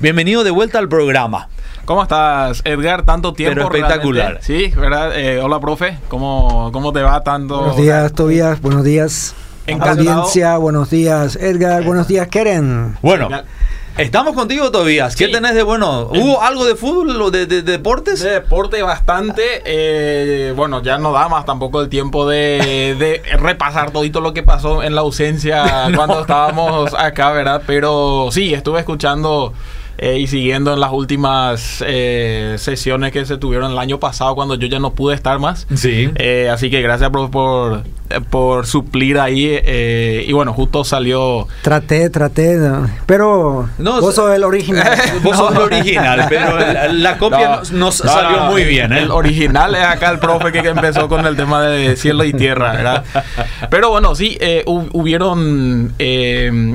Bienvenido de vuelta al programa. ¿Cómo estás, Edgar? Tanto tiempo. Pero espectacular. Sí, ¿verdad? Eh, hola, profe. ¿Cómo, ¿Cómo te va tanto? Buenos días, Tobias. Buenos días. Audiencia, buenos días, Edgar. Buenos días, Keren. Bueno. Estamos contigo, Tobías. ¿Qué tenés de bueno? ¿Hubo algo de fútbol o de, deportes? De deporte bastante. Eh, bueno, ya no da más tampoco el tiempo de, de repasar todito lo que pasó en la ausencia cuando estábamos acá, ¿verdad? Pero sí, estuve escuchando eh, y siguiendo en las últimas eh, sesiones que se tuvieron el año pasado cuando yo ya no pude estar más. Sí. Eh, así que gracias por, por, por suplir ahí. y bueno, justo salió. Traté, traté, pero no, vos sos el original. vos sos el original, pero la, copia nos salió muy bien. El original es acá el profe que empezó con el tema de cielo y tierra, ¿verdad? Pero bueno, sí, hubieron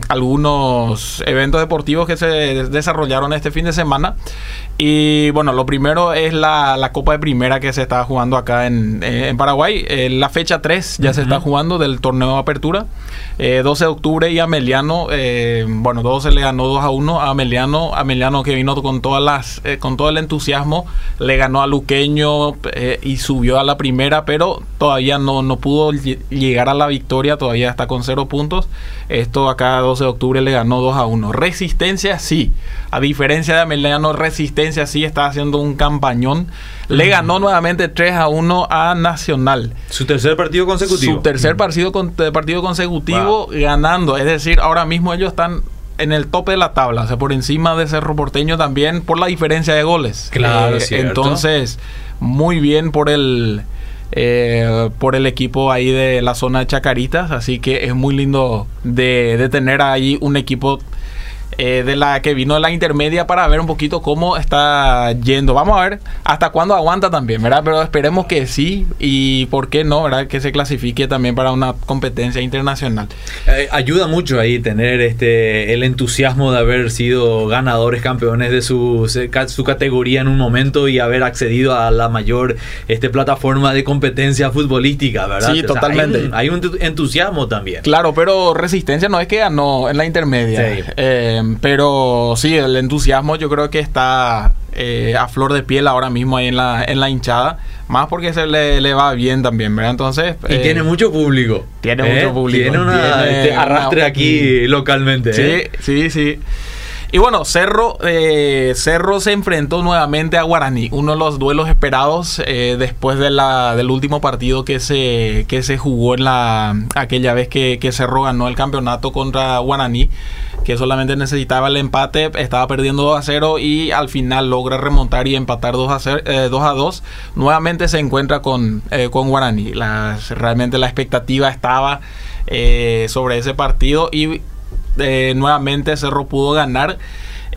algunos eventos deportivos que se desarrollaron este fin de semana. Y bueno, lo primero es la, la Copa de Primera que se está jugando acá en, eh, en Paraguay. Eh, la fecha 3 ya se está jugando del torneo de apertura. 12 eh, de octubre y Ameliano, bueno, 12 le ganó 2 a 1 a Ameliano. Ameliano que vino con todas las con todo el entusiasmo, le ganó a Luqueño y subió a la primera, pero todavía no, no pudo llegar a la victoria, todavía está con 0 puntos. Esto acá 12 de octubre le ganó 2 a 1. Resistencia sí, a diferencia de Ameliano, Resistencia sí está haciendo un campañón. Le ganó nuevamente 3 a 1 a Nacional. Su tercer partido consecutivo. Su tercer partido, eh, partido consecutivo ganando. Es decir, ahora mismo ellos están en el tope de la tabla, o sea, por encima de Cerro Porteño también por la diferencia de goles. Claro, eh, Entonces, muy bien por el eh, por el equipo ahí de la zona de Chacaritas, así que es muy lindo de, de tener ahí un equipo eh, de la que vino la intermedia para ver un poquito cómo está yendo. Vamos a ver hasta cuándo aguanta también, ¿verdad? Pero esperemos que sí y por qué no, ¿verdad? Que se clasifique también para una competencia internacional. Eh, ayuda mucho ahí tener este el entusiasmo de haber sido ganadores, campeones de su, su categoría en un momento y haber accedido a la mayor este, plataforma de competencia futbolística, ¿verdad? Sí, totalmente. hay, un, entusiasmo también. Claro, pero Resistencia no es que ganó en la intermedia. Sí. Eh, pero sí, el entusiasmo yo creo que está eh, a flor de piel ahora mismo ahí en la, en la hinchada. Más porque se le, va bien también, ¿verdad? Entonces... Y tiene eh, mucho público. Tiene mucho público. Tiene, una, este, arrastre aquí localmente. Sí, sí, sí. Y bueno, Cerro, eh, Cerro se enfrentó nuevamente a Guaraní, uno de los duelos esperados eh, después de la, del último partido que se, que se jugó en la aquella vez que, que Cerro ganó el campeonato contra Guaraní, que solamente necesitaba el empate, estaba perdiendo 2 a 0 y al final logra remontar y empatar 2 a, 0, eh, 2, a 2. Nuevamente se encuentra con, con Guaraní. Realmente la expectativa estaba sobre ese partido y eh, nuevamente Cerro pudo ganar.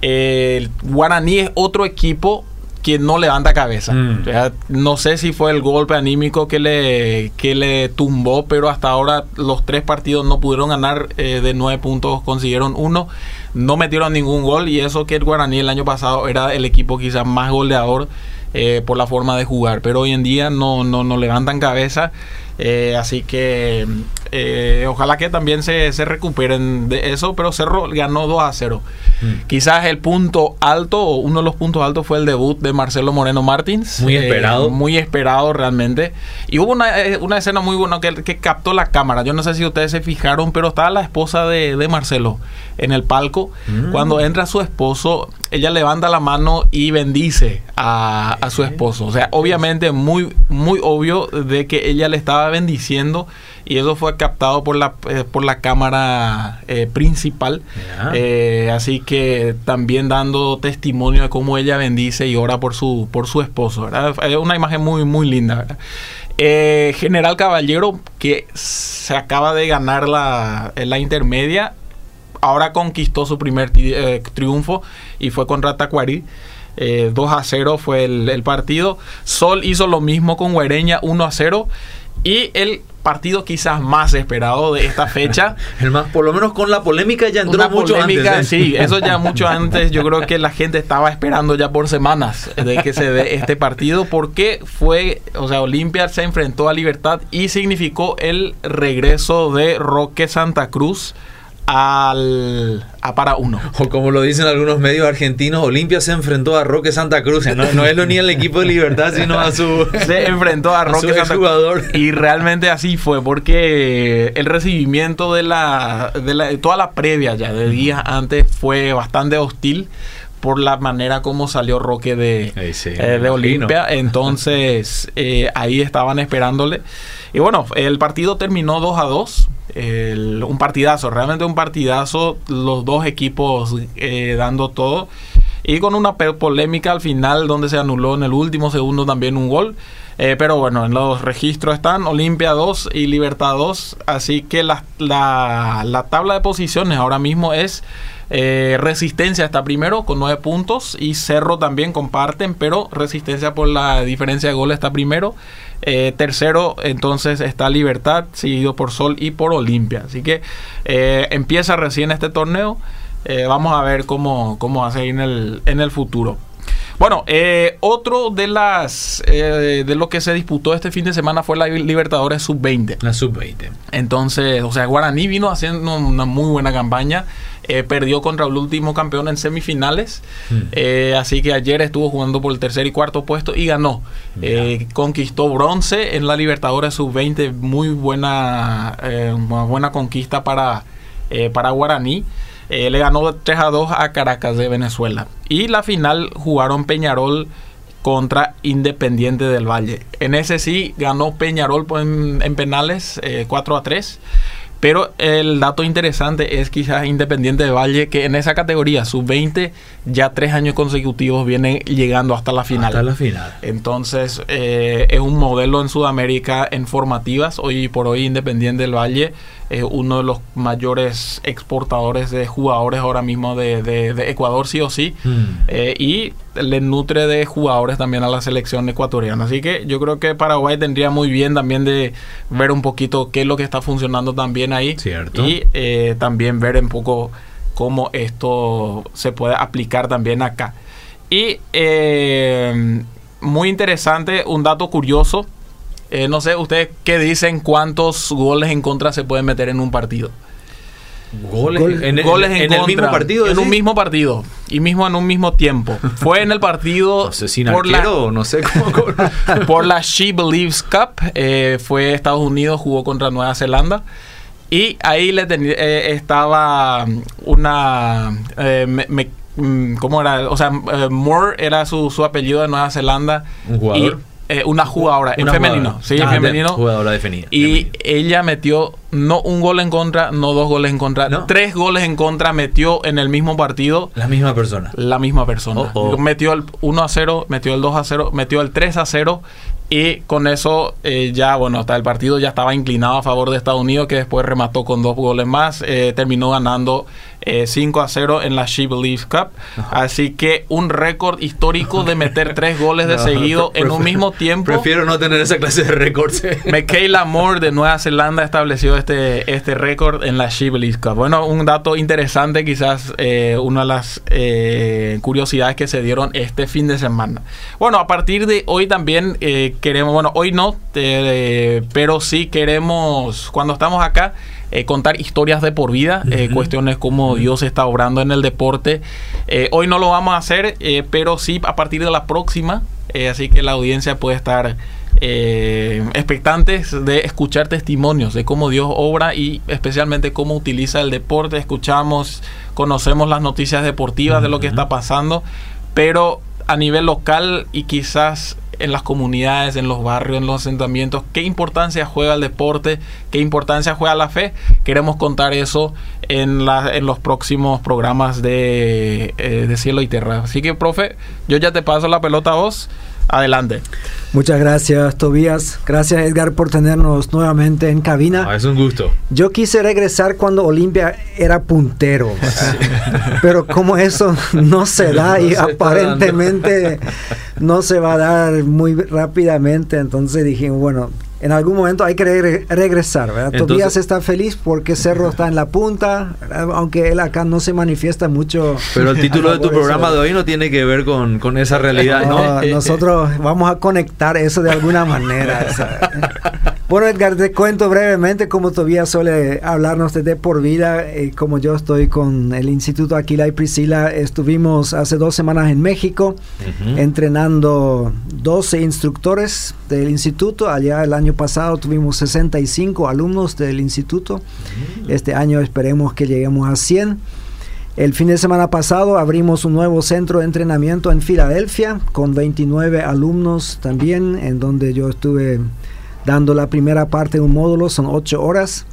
el Guaraní es otro equipo que no levanta cabeza. Mm. no sé si fue el golpe anímico que le, que le tumbó, pero hasta ahora los tres partidos no pudieron ganar eh, de nueve puntos, consiguieron uno, no metieron ningún gol y eso que el Guaraní el año pasado era el equipo quizás más goleador eh, por la forma de jugar, pero hoy en día no, no, no levantan cabeza. Eh, así que eh, ojalá que también se, se, recuperen de eso, pero Cerro ganó 2 a 0. Mm. Quizás el punto alto, o uno de los puntos altos fue el debut de Marcelo Moreno Martins. Muy esperado. Eh, muy esperado realmente. Y hubo una, una escena muy buena que, que, captó la cámara. Yo no sé si ustedes se fijaron, pero estaba la esposa de, de Marcelo en el palco. Mm. Cuando entra su esposo, ella levanta la mano y bendice a, a su esposo. O sea, obviamente muy, muy obvio de que ella le estaba bendiciendo y eso fue captado por la, eh, por la cámara eh, principal. Eh, así que también dando testimonio de cómo ella bendice y ora por su, por su esposo. Es una imagen muy, muy linda. General Caballero, que se acaba de ganar la, la intermedia, ahora conquistó su primer triunfo y fue contra Tacuarí. 2 a 0 fue el, el, partido. Sol hizo lo mismo con Huereña, 1 a 0. Y el partido quizás más esperado de esta fecha. el más, por lo menos con la polémica ya entró mucho polémica, antes. ¿eh? Sí, eso ya mucho antes. Yo creo que la gente estaba esperando ya por semanas de que se dé este partido porque fue, o sea, Olimpia se enfrentó a Libertad y significó el regreso de Roque Santa Cruz al a para uno. O como lo dicen algunos medios argentinos, Olimpia se enfrentó a Roque Santa Cruz. No, es lo ni el equipo de Libertad, sino a su. Se enfrentó a Roque Santa Cruz. Y realmente así fue, porque el recibimiento de la, de la toda la previa ya de días antes fue bastante hostil por la manera como salió Roque de, eh, de Olimpia. Entonces, eh, ahí estaban esperándole. Y bueno, el partido terminó 2 a 2. un partidazo, realmente un partidazo. Los dos equipos eh, dando todo. Y con una polémica al final, donde se anuló en el último segundo también un gol. Pero bueno, en los registros están Olimpia 2 y Libertad 2. Así que la, la, la tabla de posiciones ahora mismo es eh, Resistencia está primero con nueve puntos y Cerro también comparten, pero Resistencia por la diferencia de goles está primero. Eh, tercero, entonces está Libertad, seguido por Sol y por Olimpia. Así que eh, empieza recién este torneo. vamos a ver cómo, cómo va a seguir en el, en el futuro. Bueno, otro de las de lo que se disputó este fin de semana fue la Libertadores Sub-20. La Sub-20. Entonces, o sea, Guaraní vino haciendo una muy buena campaña. Eh, perdió contra el último campeón en semifinales. Hmm. Eh, así que ayer estuvo jugando por el tercer y cuarto puesto y ganó. Eh, conquistó bronce en la Libertadores Sub-20. Muy buena, buena conquista para, para Guaraní. Le ganó 3 a 2 a Caracas de Venezuela. Y la final jugaron Peñarol contra Independiente del Valle. En ese sí ganó Peñarol en, en penales 4 a 3. Pero el dato interesante es quizás Independiente de Valle, que en esa categoría, sub-20, ya tres años consecutivos viene llegando hasta la final. Hasta la final. Entonces, eh, es un modelo en Sudamérica en formativas. Hoy por hoy, Independiente del Valle es uno de los mayores exportadores de jugadores ahora mismo de, Ecuador, sí o sí. Mm. Eh, y le nutre de jugadores también a la selección ecuatoriana. Así que yo creo que Paraguay tendría muy bien también de ver un poquito qué es lo que está funcionando también ahí. Cierto. Y eh, también ver un poco cómo esto se puede aplicar también acá. Y eh, muy interesante, un dato curioso eh, no sé, ¿ustedes qué dicen cuántos goles en contra se pueden meter en un partido? Goles, en, el mismo partido. En un mismo partido. Y mismo en un mismo tiempo. Fue en el partido. por la, no sé cómo. por la She Believes Cup. Eh, fue Estados Unidos, jugó contra Nueva Zelanda. Y ahí le eh, estaba una. Mm, ¿Cómo era? O sea, Moore era su, su apellido de Nueva Zelanda. Un jugador. Eh, una jugadora en femenino, sí, ah, femenino. Jugadora definida. Y ella metió no un gol en contra, no dos goles en contra, tres goles en contra metió en el mismo partido. La misma persona. La misma persona. Oh, oh. Metió el 1 a 0, metió el 2 a 0, metió el 3 a 0 y con eso eh, ya, bueno, hasta el partido ya estaba inclinado a favor de Estados Unidos, que después remató con dos goles más. Eh, terminó ganando 5 eh, a 0 en la She Believes Cup. Así que un récord histórico de meter tres goles de seguido en un mismo tiempo. Prefiero no tener esa clase de récords. Michaela Moore de Nueva Zelanda estableció este, este récord en la She Believes Cup. Bueno, un dato interesante, quizás eh, una de las eh, curiosidades que se dieron este fin de semana. Bueno, a partir de hoy también queremos, bueno, hoy no, pero sí queremos, cuando estamos acá, eh, contar historias de por vida, eh, cuestiones como Dios está obrando en el deporte. Eh, hoy no lo vamos a hacer, pero sí a partir de la próxima, así que la audiencia puede estar expectantes de escuchar testimonios de cómo Dios obra y especialmente cómo utiliza el deporte. Escuchamos, conocemos las noticias deportivas de lo que está pasando, pero a nivel local y quizás en las comunidades, en los barrios, en los asentamientos, qué importancia juega el deporte, qué importancia juega la fe. Queremos contar eso en, en los próximos programas de, eh, de Cielo y Tierra. Así que, profe, yo ya te paso la pelota a vos Adelante. Muchas gracias, Tobías. Gracias, Edgar, por tenernos nuevamente en cabina. Ah, es un gusto. Yo quise regresar cuando Olimpia era puntero, pero como eso no se da y aparentemente no se va a dar muy rápidamente, entonces dije, bueno, en algún momento hay que regresar, ¿verdad? Tobías está feliz porque Cerro está en la punta, aunque él acá no se manifiesta mucho. Pero el título de tu programa de hoy no tiene que ver con, con esa realidad, ¿no? nosotros vamos a conectar eso de alguna manera. Bueno, Edgar, te cuento brevemente como todavía suele hablarnos de, por vida. Eh, como yo estoy con el Instituto Aquila y Priscila, estuvimos hace dos semanas en México entrenando 12 instructores del instituto. Allá el año pasado tuvimos 65 alumnos del instituto. Este año esperemos que lleguemos a 100. El fin de semana pasado abrimos un nuevo centro de entrenamiento en Filadelfia con 29 alumnos también, en donde yo estuve dando la primera parte de un módulo, son ocho horas.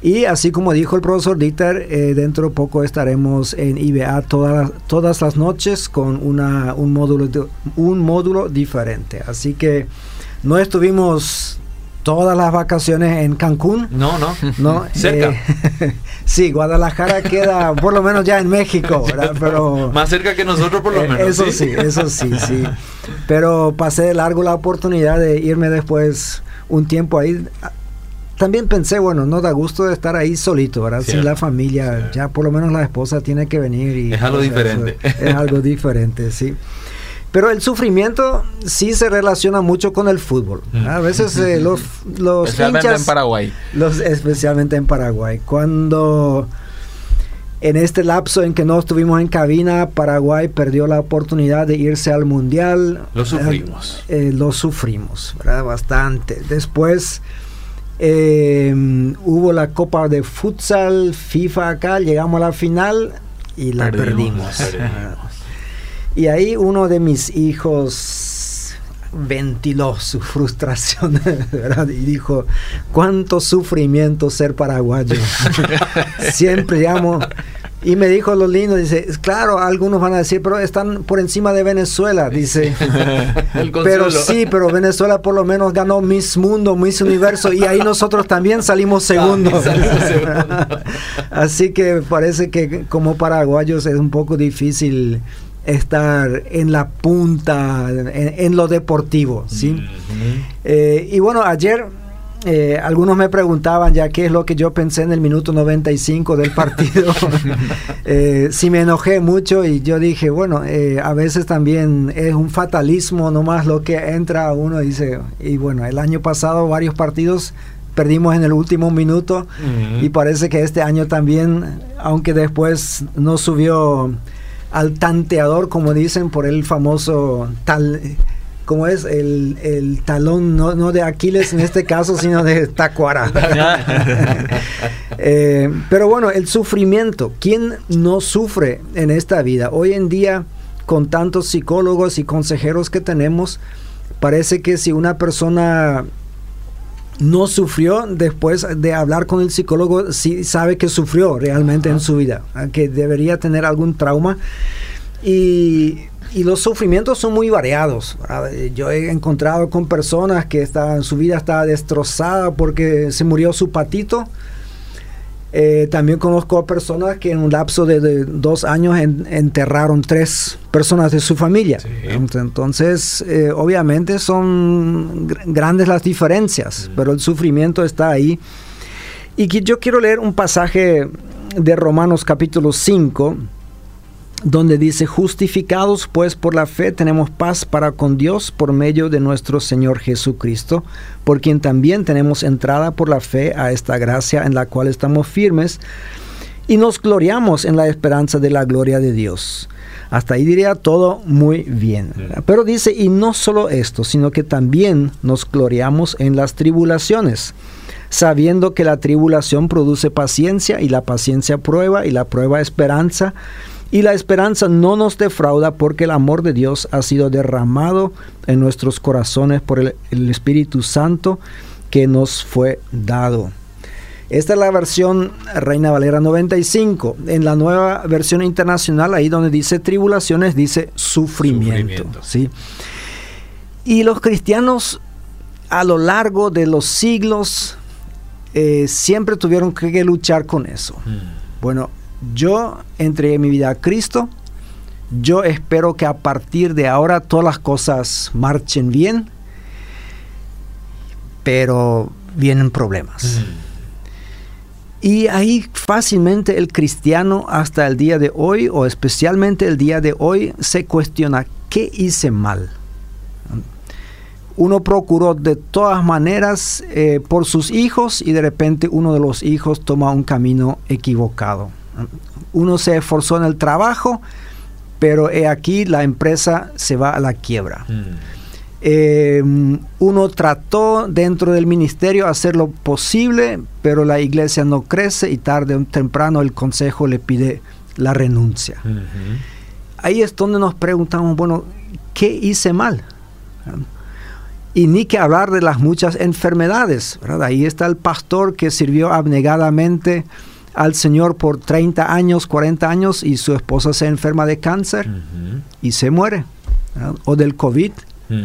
Y así como dijo el profesor Dieter, eh, dentro de poco estaremos en IBA todas, todas las noches con una, un, módulo, un módulo diferente. Así que no estuvimos todas las vacaciones en Cancún. No, no. no cerca. Eh, sí, Guadalajara queda por lo menos ya en México, Pero más cerca que nosotros por lo eh, menos. Eso sí, eso sí, sí. Pero pasé de largo la oportunidad de irme después un tiempo ahí. También pensé, bueno, no da gusto de estar ahí solito, ¿verdad? Sin la familia, ya por lo menos la esposa tiene que venir. Y, es algo diferente. es algo diferente, sí. Pero el sufrimiento sí se relaciona mucho con el fútbol. A veces eh, los, los especialmente en Paraguay. Los, especialmente en Paraguay. Cuando en este lapso en que no estuvimos en cabina, Paraguay perdió la oportunidad de irse al Mundial. Lo sufrimos. Eh, lo sufrimos, ¿verdad? Bastante. Después eh, hubo la Copa de Futsal, FIFA acá, llegamos a la final y la perdimos. y ahí uno de mis hijos ventiló su frustración ¿verdad? y dijo cuánto sufrimiento ser paraguayo siempre llamo y me dijo lo lindo, dice, claro, algunos van a decir, pero están por encima de Venezuela, dice. pero sí, pero Venezuela por lo menos ganó Miss Mundo, Miss Universo, y ahí nosotros también salimos segundos. Así que parece que como paraguayos es un poco difícil estar en la punta, en, lo deportivo, ¿sí? Eh, y bueno, ayer eh, algunos me preguntaban ya qué es lo que yo pensé en el minuto 95 del partido. eh, si me enojé mucho y yo dije, bueno, eh, a veces también es un fatalismo nomás lo que entra uno y dice, y bueno, el año pasado varios partidos perdimos en el último minuto y parece que este año también, aunque después no subió al tanteador, como dicen, por el famoso tal como es el, talón, no, de Aquiles en este caso, sino de Tacuara. Eh, pero bueno, el sufrimiento, ¿quién no sufre en esta vida? Hoy en día, con tantos psicólogos y consejeros que tenemos, parece que si una persona no sufrió después de hablar con el psicólogo, sí sabe que sufrió realmente en su vida, que debería tener algún trauma. Y y los sufrimientos son muy variados. Yo he encontrado con personas que está, su vida está destrozada porque se murió su patito. Eh, también conozco a personas que en un lapso de, dos años enterraron tres personas de su familia. Entonces, eh, obviamente son grandes las diferencias, pero el sufrimiento está ahí. Y yo quiero leer un pasaje de Romanos capítulo 5 donde dice, justificados pues por la fe tenemos paz para con Dios por medio de nuestro Señor Jesucristo, por quien también tenemos entrada por la fe a esta gracia en la cual estamos firmes y nos gloriamos en la esperanza de la gloria de Dios. Hasta ahí diría todo muy bien. Pero dice, y no solo esto, sino que también nos gloriamos en las tribulaciones, sabiendo que la tribulación produce paciencia y la paciencia prueba y la prueba esperanza y la esperanza no nos defrauda porque el amor de Dios ha sido derramado en nuestros corazones por el, Espíritu Santo que nos fue dado. Esta es la versión Reina Valera 95. En la nueva versión internacional, ahí donde dice tribulaciones, dice sufrimiento. ¿sí? Y los cristianos a lo largo de los siglos eh, siempre tuvieron que, luchar con eso. Mm. Bueno, yo entregué mi vida a Cristo, yo espero que a partir de ahora todas las cosas marchen bien, pero vienen problemas. Y ahí fácilmente el cristiano hasta el día de hoy, o especialmente el día de hoy, se cuestiona, ¿qué hice mal? uno procuró de todas maneras eh, por sus hijos y de repente uno de los hijos toma un camino equivocado. Uno se esforzó en el trabajo, pero he aquí la empresa se va a la quiebra. Mm. Eh, uno trató dentro del ministerio hacer lo posible, pero la iglesia no crece y tarde o temprano el consejo le pide la renuncia. Ahí es donde nos preguntamos, bueno, ¿qué hice mal? Y ni que hablar de las muchas enfermedades. Ahí está el pastor que sirvió abnegadamente al Señor por 30 años, 40 años y su esposa se enferma de cáncer y se muere. O del COVID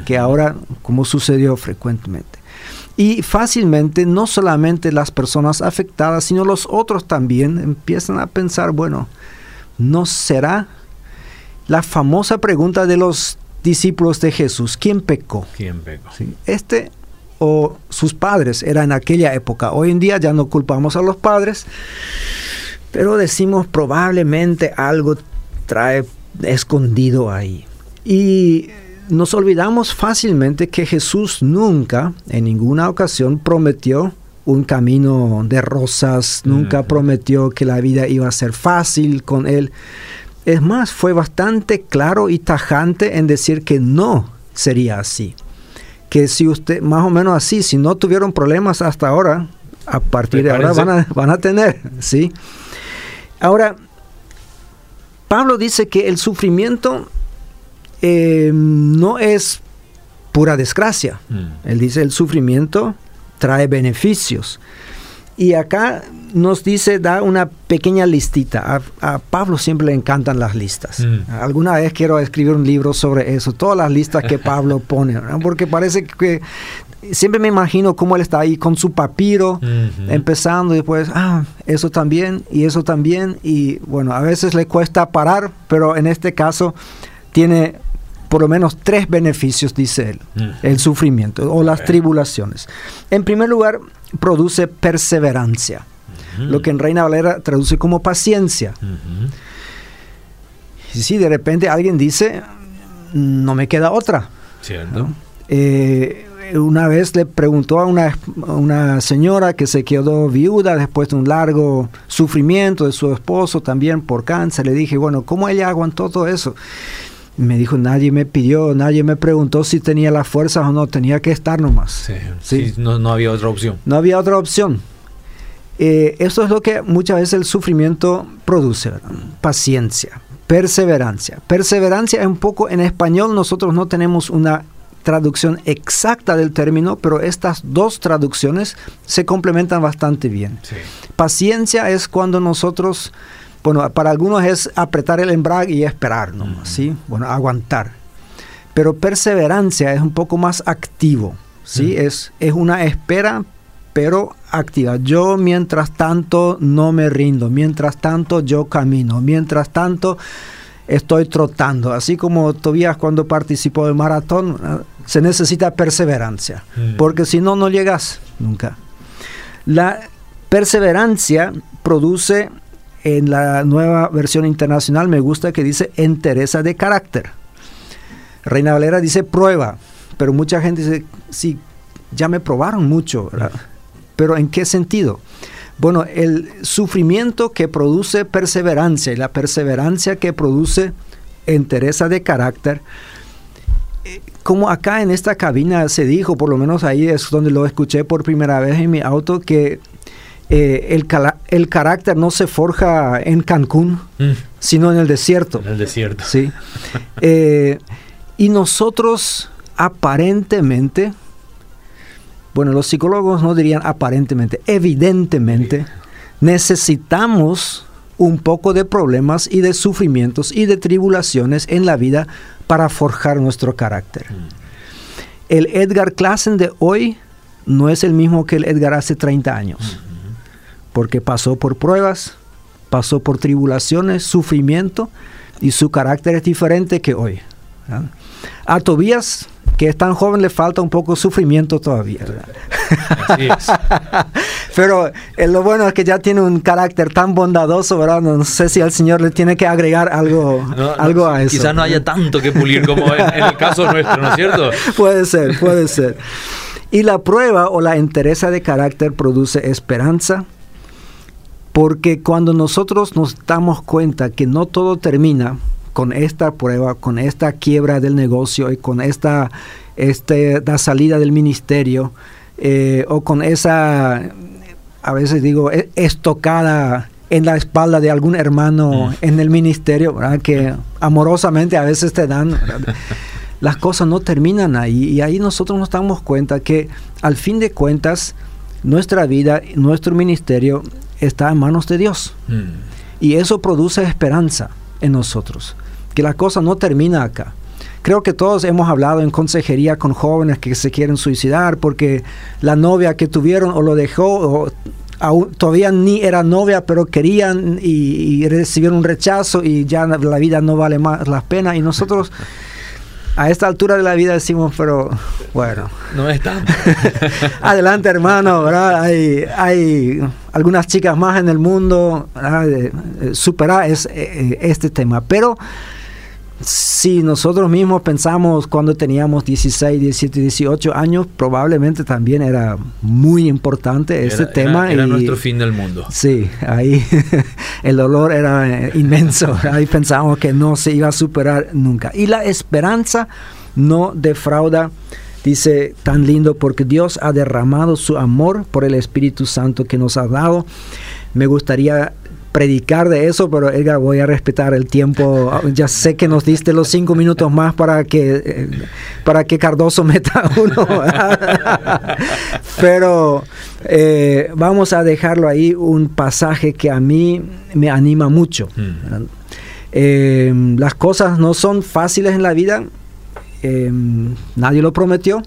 que ahora, como sucedió frecuentemente. Y fácilmente no solamente las personas afectadas, sino los otros también empiezan a pensar, bueno, ¿no será la famosa pregunta de los discípulos de Jesús, ¿quién pecó? ¿Quién pecó? Este o sus padres era en aquella época. Hoy en día ya no culpamos a los padres, pero decimos probablemente algo trae escondido ahí. Y nos olvidamos fácilmente que Jesús nunca, en ninguna ocasión, prometió un camino de rosas, nunca prometió que la vida iba a ser fácil con él. Es más, fue bastante claro y tajante en decir que no sería así. Que si usted, más o menos así, si no tuvieron problemas hasta ahora, a partir de ahora van a, van a tener, ¿sí? Ahora, Pablo dice que el sufrimiento eh, no es pura desgracia. Mm. Él dice el sufrimiento trae beneficios. Y acá nos dice, da una pequeña listita. A, Pablo siempre le encantan las listas. Mm. Alguna vez quiero escribir un libro sobre eso, todas las listas que Pablo pone, porque parece que siempre me imagino cómo él está ahí con su papiro, empezando y después, ah, eso también y eso también. Y bueno, a veces le cuesta parar, pero en este caso tiene por lo menos tres beneficios, dice él, mm. el sufrimiento o las tribulaciones. En primer lugar, produce perseverancia, lo que en Reina Valera traduce como paciencia. Y si de repente alguien dice, no me queda otra. Cierto. Eh, una vez le preguntó a una, a una, señora que se quedó viuda después de un largo sufrimiento de su esposo también por cáncer. Le dije, bueno, ¿cómo ella aguantó todo eso? me dijo, nadie me pidió, nadie me preguntó si tenía las fuerzas o no, tenía que estar nomás. Sí, no, no, había otra opción. No había otra opción. Eh, eso es lo que muchas veces el sufrimiento produce, paciencia, perseverancia. Perseverancia es un poco, en español nosotros no tenemos una traducción exacta del término, pero estas dos traducciones se complementan bastante bien. Paciencia es cuando nosotros bueno, para algunos es apretar el embrague y esperar, ¿no? ¿sí? Bueno, aguantar. Pero perseverancia es un poco más activo, ¿sí? es, es una espera, pero activa. Yo mientras tanto no me rindo, mientras tanto yo camino, mientras tanto estoy trotando. Así como Tobías cuando participó del maratón, se necesita perseverancia, porque si no, no llegas nunca. La perseverancia produce en la nueva versión internacional me gusta que dice entereza de carácter. Reina Valera dice prueba, pero mucha gente dice, sí, ya me probaron mucho, pero ¿en qué sentido? Bueno, el sufrimiento que produce perseverancia y la perseverancia que produce entereza de carácter, eh, como acá en esta cabina se dijo, por lo menos ahí es donde lo escuché por primera vez en mi auto, que eh, el, el, carácter no se forja en Cancún, mm. sino en el desierto. En el desierto. Sí. Eh, y nosotros aparentemente, bueno, los psicólogos no dirían aparentemente, evidentemente, necesitamos un poco de problemas y de sufrimientos y de tribulaciones en la vida para forjar nuestro carácter. Mm. El Edgar Klassen de hoy no es el mismo que el Edgar hace 30 años. Mm porque pasó por pruebas, pasó por tribulaciones, sufrimiento, y su carácter es diferente que hoy. A Tobías, que es tan joven, le falta un poco de sufrimiento todavía. Pero eh, lo bueno es que ya tiene un carácter tan bondadoso, ¿verdad? No sé si al Señor le tiene que agregar algo, algo a eso. Quizás no haya tanto que pulir como en, el caso nuestro, ¿no es cierto? puede ser, puede ser. Y la prueba o la entereza de carácter produce esperanza, porque cuando nosotros nos damos cuenta que no todo termina con esta prueba, con esta quiebra del negocio y con esta, este, salida del ministerio, eh, o con esa, a veces digo, e, estocada en la espalda de algún hermano mm. en el ministerio, que amorosamente a veces te dan. Las cosas no terminan ahí y ahí nosotros nos damos cuenta que al fin de cuentas nuestra vida, nuestro ministerio está en manos de Dios. Mm. Y eso produce esperanza en nosotros, que la cosa no termina acá. Creo que todos hemos hablado en consejería con jóvenes que se quieren suicidar porque la novia que tuvieron o lo dejó o todavía ni era novia, pero querían y, y, recibieron un rechazo y ya la vida no vale más la pena. Y nosotros a esta altura de la vida decimos, pero bueno. No está. Adelante, hermano, ¿verdad? Hay, hay algunas chicas más en el mundo, superar es, eh, este tema. Pero si nosotros mismos pensamos cuando teníamos 16, 17, 18 años, probablemente también era muy importante este tema. Era, nuestro fin del mundo. Sí, ahí el dolor era inmenso. Ahí pensábamos que no se iba a superar nunca. Y la esperanza no defrauda. Dice tan lindo porque Dios ha derramado su amor por el Espíritu Santo que nos ha dado. Me gustaría predicar de eso, pero Edgar, voy a respetar el tiempo. Ya sé que nos diste los cinco minutos más para que, eh, para que Cardoso meta uno. pero eh, vamos a dejarlo ahí, un pasaje que a mí me anima mucho. Mm. Eh, las cosas no son fáciles en la vida, nadie lo prometió,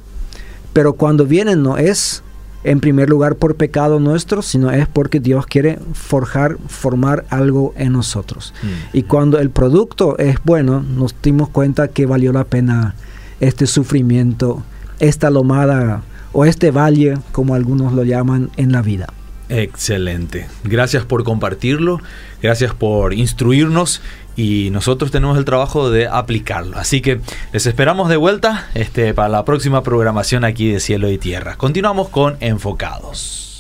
pero cuando vienen no es en primer lugar por pecado nuestro, sino es porque Dios quiere forjar, formar algo en nosotros. Mm. Y cuando el producto es bueno, nos dimos cuenta que valió la pena este sufrimiento, esta lomada o este valle, como algunos lo llaman, en la vida. Excelente. Gracias por compartirlo, gracias por instruirnos y nosotros tenemos el trabajo de aplicarlo. Así que les esperamos de vuelta este, para la próxima programación aquí de Cielo y Tierra. Continuamos con Enfocados.